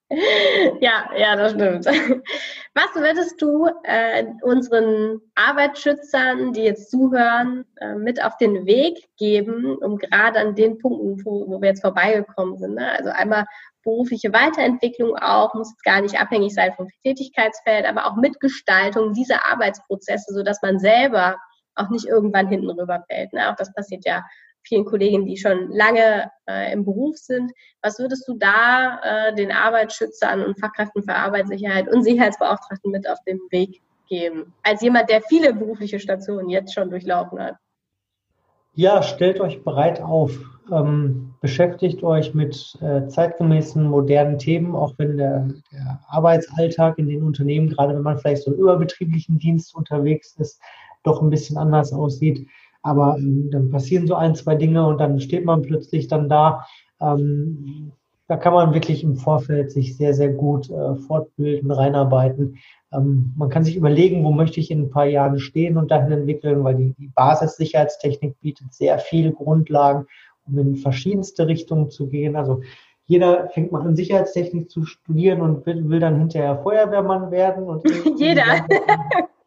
Ja, ja, das stimmt. Was würdest du äh, unseren Arbeitsschützern, die jetzt zuhören, äh, mit auf den Weg geben, um gerade an den Punkten, wo, wo wir jetzt vorbeigekommen sind? Ne? Also einmal berufliche Weiterentwicklung auch, muss jetzt gar nicht abhängig sein vom Tätigkeitsfeld, aber auch Mitgestaltung dieser Arbeitsprozesse, sodass man selber auch nicht irgendwann hinten rüberfällt. Ne? Auch das passiert ja vielen Kolleginnen, die schon lange äh, im Beruf sind. Was würdest du da äh, den Arbeitsschützern und Fachkräften für Arbeitssicherheit und Sicherheitsbeauftragten mit auf den Weg geben? Als jemand, der viele berufliche Stationen jetzt schon durchlaufen hat. Ja, stellt euch bereit auf. Ähm, beschäftigt euch mit äh, zeitgemäßen, modernen Themen, auch wenn der, der, Arbeitsalltag in den Unternehmen, gerade wenn man vielleicht so im überbetrieblichen Dienst unterwegs ist, doch ein bisschen anders aussieht. Aber ähm, dann passieren so ein, zwei Dinge und dann steht man plötzlich dann da. Ähm, da kann man wirklich im Vorfeld sich sehr, sehr gut äh, fortbilden, reinarbeiten. Ähm, man kann sich überlegen, wo möchte ich in ein paar Jahren stehen und dahin entwickeln, weil die, die Basissicherheitstechnik bietet sehr viele Grundlagen, um in verschiedenste Richtungen zu gehen. Also jeder fängt mal an, Sicherheitstechnik zu studieren und will, will dann hinterher Feuerwehrmann werden. Und jeder.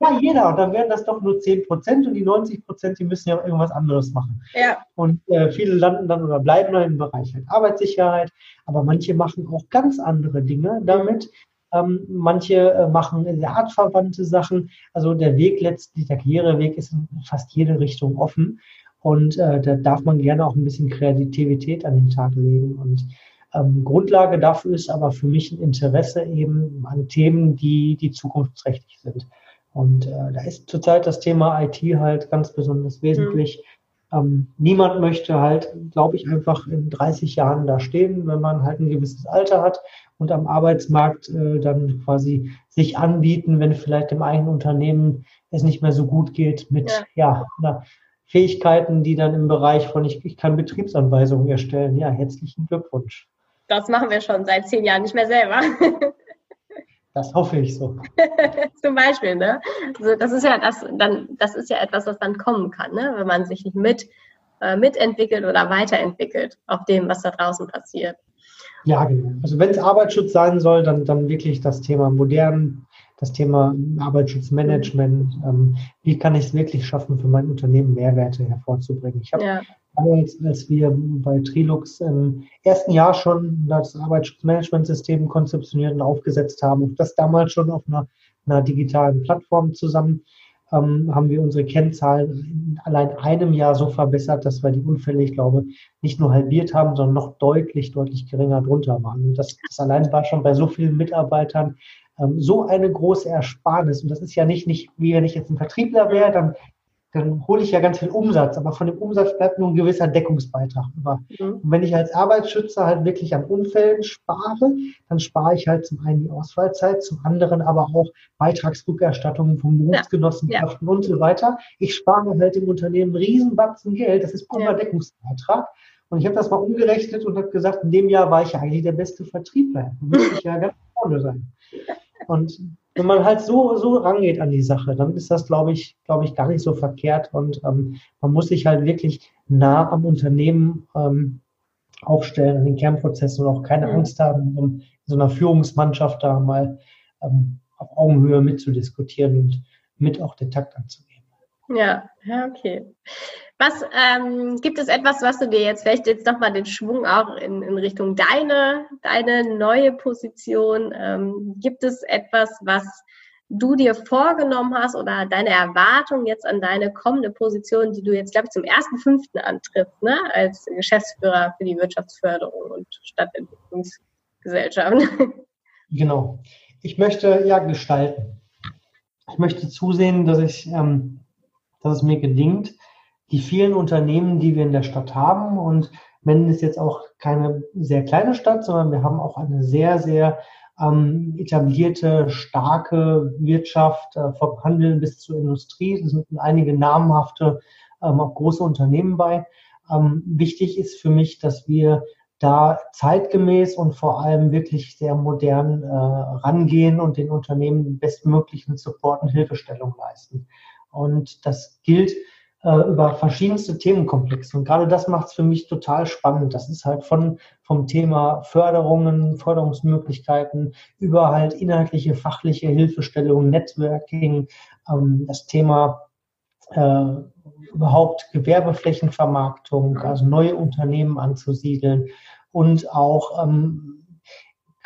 Ja, jeder. Und dann wären das doch nur 10 Prozent und die 90 Prozent, die müssen ja irgendwas anderes machen. Ja. Und äh, viele landen dann oder bleiben dann im Bereich halt Arbeitssicherheit, aber manche machen auch ganz andere Dinge damit. Ähm, manche äh, machen sehr artverwandte Sachen. Also der Weg letztlich, der Karriereweg ist in fast jede Richtung offen. Und äh, da darf man gerne auch ein bisschen Kreativität an den Tag legen. Und ähm, Grundlage dafür ist aber für mich ein Interesse eben an Themen, die, die zukunftsträchtig sind. Und äh, da ist zurzeit das Thema IT halt ganz besonders wesentlich. Mhm. Ähm, niemand möchte halt, glaube ich, einfach in 30 Jahren da stehen, wenn man halt ein gewisses Alter hat und am Arbeitsmarkt äh, dann quasi sich anbieten, wenn vielleicht dem eigenen Unternehmen es nicht mehr so gut geht mit ja. ja Fähigkeiten, die dann im Bereich von ich, ich kann Betriebsanweisungen erstellen. Ja, herzlichen Glückwunsch. Das machen wir schon seit zehn Jahren nicht mehr selber. Das hoffe ich so. Zum Beispiel, ne? Also das ist ja das, dann, das ist ja etwas, was dann kommen kann, ne? wenn man sich nicht mit, äh, mitentwickelt oder weiterentwickelt auf dem, was da draußen passiert. Ja, genau. Also wenn es Arbeitsschutz sein soll, dann, dann wirklich das Thema modern, das Thema Arbeitsschutzmanagement. Ähm, wie kann ich es wirklich schaffen, für mein Unternehmen Mehrwerte hervorzubringen? Ich habe ja damals, als wir bei Trilux im ersten Jahr schon das Arbeitsschutzmanagementsystem konzeptioniert und aufgesetzt haben, und das damals schon auf einer, einer digitalen Plattform zusammen. ähm, haben wir unsere Kennzahlen in allein einem Jahr so verbessert, dass wir die Unfälle, ich glaube, nicht nur halbiert haben, sondern noch deutlich, deutlich geringer drunter waren. Und das, das allein war schon bei so vielen Mitarbeitern ähm, so eine große Ersparnis. Und das ist ja nicht, nicht, wie wenn ich jetzt ein Vertriebler wäre, dann dann hole ich ja ganz viel Umsatz, aber von dem Umsatz bleibt nur ein gewisser Deckungsbeitrag über. Mhm. Und wenn ich als Arbeitsschützer halt wirklich an Unfällen spare, dann spare ich halt zum einen die Ausfallzeit, zum anderen aber auch Beitragsrückerstattungen von Berufsgenossenschaften ja. und so weiter. Ich spare halt im Unternehmen Riesenbatzen Geld, das ist purer ja. Deckungsbeitrag. Und ich habe das mal umgerechnet und habe gesagt, in dem Jahr war ich ja eigentlich der beste Vertriebler. Da müsste ich ja ganz vorne sein. Und wenn man halt so, so rangeht an die Sache, dann ist das, glaube ich, glaube ich, gar nicht so verkehrt. Und ähm, man muss sich halt wirklich nah am Unternehmen ähm, aufstellen, an den Kernprozessen und auch keine mhm. Angst haben, um so einer Führungsmannschaft da mal ähm, auf Augenhöhe mitzudiskutieren und mit auch den Takt anzugehen. Ja, ja, okay. Was ähm, gibt es etwas, was du dir jetzt vielleicht jetzt nochmal den Schwung auch in, in Richtung deine, deine neue Position, ähm, gibt es etwas, was du dir vorgenommen hast oder deine Erwartung jetzt an deine kommende Position, die du jetzt, glaube ich, zum ersten fünften antrittst, ne, als Geschäftsführer für die Wirtschaftsförderung und Stadtentwicklungsgesellschaft? Genau. Ich möchte ja gestalten. Ich möchte zusehen, dass ich ähm, dass es mir gelingt, die vielen Unternehmen, die wir in der Stadt haben und Menden ist jetzt auch keine sehr kleine Stadt, sondern wir haben auch eine sehr, sehr ähm, etablierte, starke Wirtschaft äh, vom Handel bis zur Industrie. Es sind einige namhafte, ähm, auch große Unternehmen bei. Ähm, wichtig ist für mich, dass wir da zeitgemäß und vor allem wirklich sehr modern äh, rangehen und den Unternehmen bestmöglichen Support und Hilfestellung leisten. Und das gilt äh, über verschiedenste Themenkomplexe. Und gerade das macht es für mich total spannend. Das ist halt von, vom Thema Förderungen, Förderungsmöglichkeiten über halt inhaltliche, fachliche Hilfestellung, Networking, ähm, das Thema äh, überhaupt Gewerbeflächenvermarktung, also neue Unternehmen anzusiedeln und auch ähm,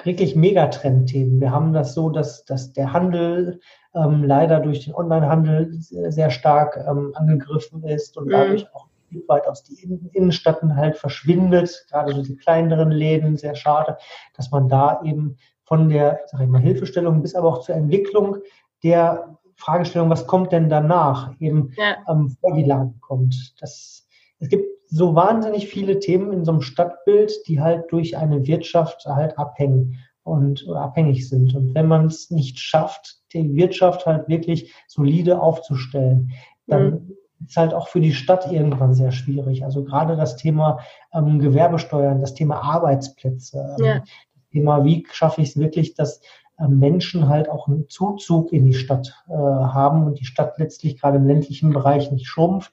wirklich Megatrendthemen. Wir haben das so, dass, dass der Handel ähm, leider durch den Onlinehandel sehr stark ähm, angegriffen ist und mhm. dadurch auch weit aus die Innenstädten halt verschwindet, gerade so die kleineren Läden, sehr schade, dass man da eben von der, sag ich mal, Hilfestellung bis aber auch zur Entwicklung der Fragestellung, was kommt denn danach, eben ja. ähm, vor die Lage kommt. Das, es gibt so wahnsinnig viele Themen in so einem Stadtbild, die halt durch eine Wirtschaft halt abhängen und abhängig sind. Und wenn man es nicht schafft, die Wirtschaft halt wirklich solide aufzustellen, dann mhm. ist halt auch für die Stadt irgendwann sehr schwierig. Also gerade das Thema ähm, Gewerbesteuern, das Thema Arbeitsplätze, ähm, ja. das Thema, wie schaffe ich es wirklich, dass ähm, Menschen halt auch einen Zuzug in die Stadt äh, haben und die Stadt letztlich gerade im ländlichen Bereich nicht schrumpft.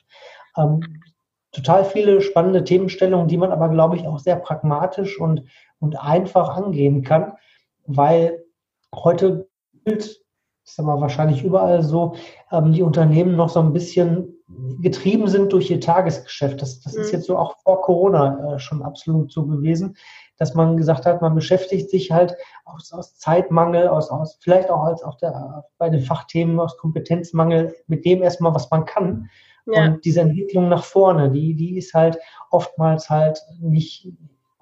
Ähm, total viele spannende Themenstellungen, die man aber, glaube ich, auch sehr pragmatisch und, und einfach angehen kann, weil heute gilt ist aber wahrscheinlich überall so, ähm, die Unternehmen noch so ein bisschen getrieben sind durch ihr Tagesgeschäft. Das, das mhm. ist jetzt so auch vor Corona äh, schon absolut so gewesen, dass man gesagt hat, man beschäftigt sich halt aus, aus Zeitmangel, aus, aus vielleicht auch als auch der, bei den Fachthemen aus Kompetenzmangel mit dem erstmal, was man kann. Ja. Und diese Entwicklung nach vorne, die, die ist halt oftmals halt nicht,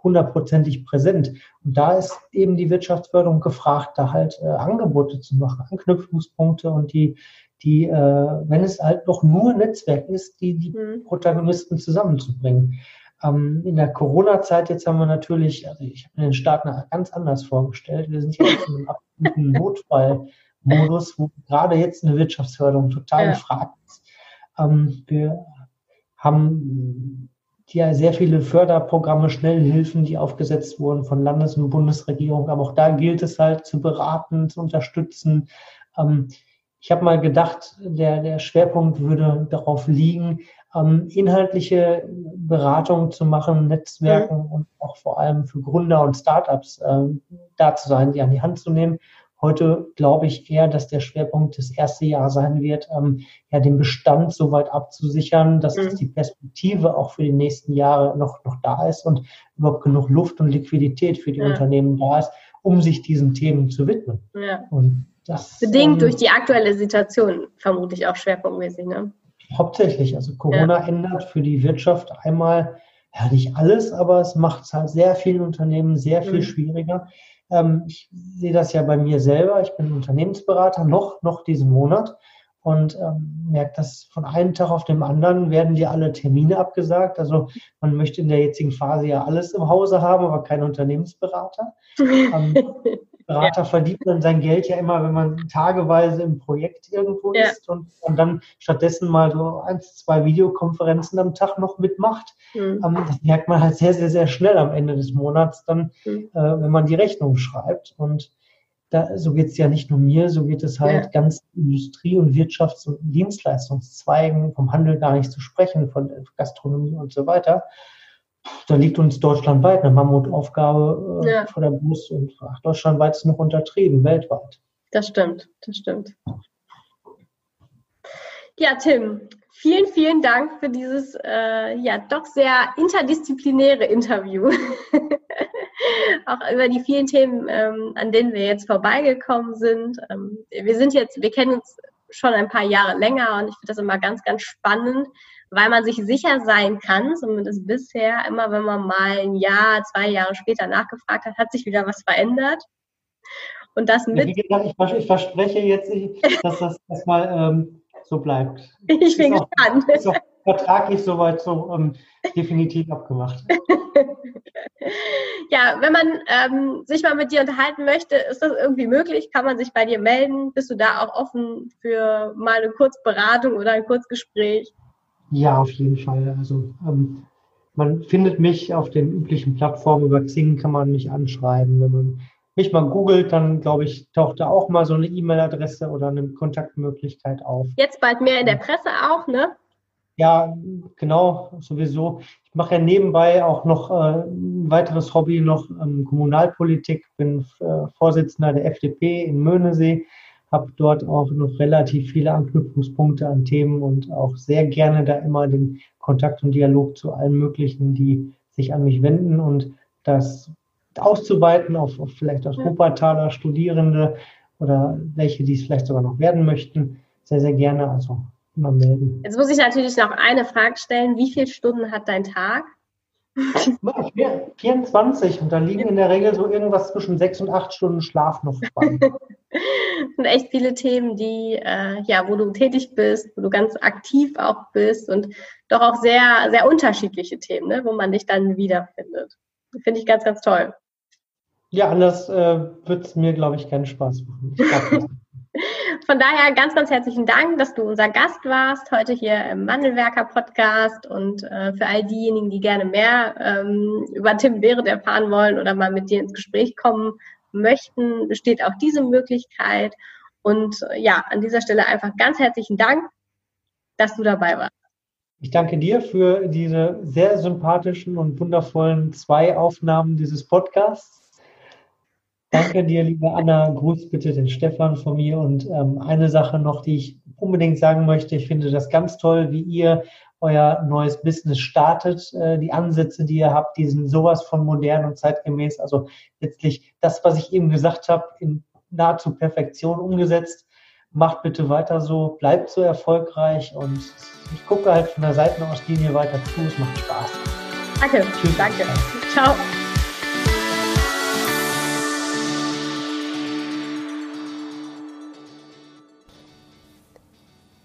hundertprozentig präsent. Und da ist eben die Wirtschaftsförderung gefragt, da halt äh, Angebote zu machen, Anknüpfungspunkte und die, die, äh, wenn es halt doch nur Netzwerk ist, die, die mhm. Protagonisten zusammenzubringen. Ähm, in der Corona-Zeit jetzt haben wir natürlich, also ich habe mir den Staat ganz anders vorgestellt. Wir sind jetzt in einem absoluten Notfallmodus, wo gerade jetzt eine Wirtschaftsförderung total ja. gefragt ist. Ähm, wir haben ja sehr viele Förderprogramme, Schnellhilfen, die aufgesetzt wurden von Landes- und Bundesregierung. Aber auch da gilt es halt zu beraten, zu unterstützen. Ähm, ich habe mal gedacht, der, der Schwerpunkt würde darauf liegen, ähm, inhaltliche Beratung zu machen, Netzwerken mhm. und auch vor allem für Gründer und Startups äh, da zu sein, die an die Hand zu nehmen Heute glaube ich eher, dass der Schwerpunkt das erste Jahr sein wird, ähm, ja, den Bestand so weit abzusichern, dass mhm. die Perspektive auch für die nächsten Jahre noch, noch da ist und überhaupt genug Luft und Liquidität für die ja. Unternehmen da ist, um sich diesen Themen zu widmen. Ja. Und Das, Bedingt ähm, durch die aktuelle Situation vermutlich auch schwerpunktmäßig, ne? Hauptsächlich. Also Corona ja. ändert für die Wirtschaft einmal, ja nicht alles, aber es macht es halt sehr vielen Unternehmen sehr viel mhm. schwieriger. Ähm, ich sehe das ja bei mir selber. Ich bin Unternehmensberater noch, noch diesen Monat und ähm, merkt, dass von einem Tag auf den anderen werden dir alle Termine abgesagt. Also man möchte in der jetzigen Phase ja alles im Hause haben, aber kein Unternehmensberater. ähm, Berater ja. verdient man sein Geld ja immer, wenn man tageweise im Projekt irgendwo ja. ist und, und, dann stattdessen mal so ein, zwei Videokonferenzen am Tag noch mitmacht. Mhm. Ähm, das merkt man halt sehr, sehr, sehr schnell am Ende des Monats dann, mhm. äh, wenn man die Rechnung schreibt. Und da, so geht es ja nicht nur mir, so geht es halt ja. ganz Industrie- und Wirtschafts- und Dienstleistungszweigen, vom Handel gar nicht zu sprechen, von Gastronomie und so weiter. Da liegt uns deutschlandweit eine Mammutaufgabe äh, ja. vor der Brust und ach, deutschlandweit ist noch untertrieben, weltweit. Das stimmt, das stimmt. Ja, Tim, vielen, vielen Dank für dieses äh, ja doch sehr interdisziplinäre Interview. auch über die vielen Themen, ähm, an denen wir jetzt vorbeigekommen sind. Ähm, wir sind jetzt, wir kennen uns schon ein paar Jahre länger und ich finde das immer ganz, ganz spannend, weil man sich sicher sein kann, zumindest bisher, immer wenn man mal ein Jahr, zwei Jahre später nachgefragt hat, hat sich wieder was verändert. Und das mit. Ja, ich, ich, verspreche jetzt, dass das erstmal ähm, so bleibt. Ich bin ist gespannt. Auch, ist auch vertraglich soweit so ähm, definitiv abgemacht. ja, wenn man ähm, sich mal mit dir unterhalten möchte, ist das irgendwie möglich? Kann man sich bei dir melden? Bist du da auch offen für mal eine Kurzberatung oder ein Kurzgespräch? Ja, auf jeden Fall. Also ähm, man findet mich auf den üblichen Plattformen. Über Xing kann man mich anschreiben. Wenn man mich mal googelt, dann glaube ich, taucht da auch mal so eine E-Mail-Adresse oder eine Kontaktmöglichkeit auf. Jetzt bald mehr in der Presse auch, ne? Ja, genau, sowieso. Ich mache ja nebenbei auch noch äh, ein weiteres Hobby, noch ähm, Kommunalpolitik, bin äh, Vorsitzender der FDP in Möhnesee, habe dort auch noch relativ viele Anknüpfungspunkte an Themen und auch sehr gerne da immer den Kontakt und Dialog zu allen möglichen, die sich an mich wenden und das auszuweiten auf, auf vielleicht aus Wuppertaler Studierende oder welche, die es vielleicht sogar noch werden möchten, sehr, sehr gerne. Also immer melden. Jetzt muss ich natürlich noch eine Frage stellen. Wie viele Stunden hat dein Tag? 24 und da liegen in der Regel so irgendwas zwischen sechs und acht Stunden Schlaf noch bei. das sind echt viele Themen, die, äh, ja, wo du tätig bist, wo du ganz aktiv auch bist und doch auch sehr, sehr unterschiedliche Themen, ne, wo man dich dann wiederfindet. Finde ich ganz, ganz toll. Ja, anders äh, wird es mir, glaube ich, keinen Spaß machen. Von daher ganz, ganz herzlichen Dank, dass du unser Gast warst heute hier im Mandelwerker Podcast und äh, für all diejenigen, die gerne mehr ähm, über Tim Behret erfahren wollen oder mal mit dir ins Gespräch kommen möchten, besteht auch diese Möglichkeit. Und äh, ja, an dieser Stelle einfach ganz herzlichen Dank, dass du dabei warst. Ich danke dir für diese sehr sympathischen und wundervollen zwei Aufnahmen dieses Podcasts. Danke dir, liebe Anna. Gruß bitte den Stefan von mir. Und ähm, eine Sache noch, die ich unbedingt sagen möchte. Ich finde das ganz toll, wie ihr euer neues Business startet. Äh, die Ansätze, die ihr habt, die sind sowas von modern und zeitgemäß. Also letztlich das, was ich eben gesagt habe, in nahezu Perfektion umgesetzt. Macht bitte weiter so, bleibt so erfolgreich und ich gucke halt von der Seitenauslinie weiter zu. Es macht Spaß. Danke. Tschüss. Danke. Ciao.